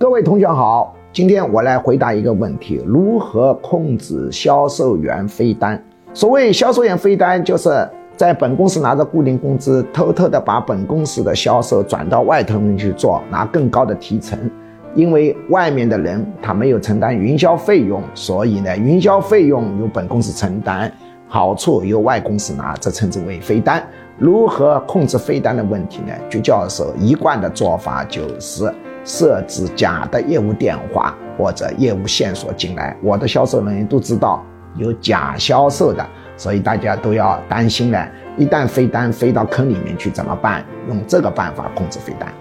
各位同学好，今天我来回答一个问题：如何控制销售员飞单？所谓销售员飞单，就是在本公司拿着固定工资，偷偷的把本公司的销售转到外头人去做，拿更高的提成。因为外面的人他没有承担营销费用，所以呢，营销费用由本公司承担，好处由外公司拿，这称之为飞单。如何控制飞单的问题呢？鞠教授一贯的做法就是。设置假的业务电话或者业务线索进来，我的销售人员都知道有假销售的，所以大家都要担心了。一旦飞单飞到坑里面去怎么办？用这个办法控制飞单。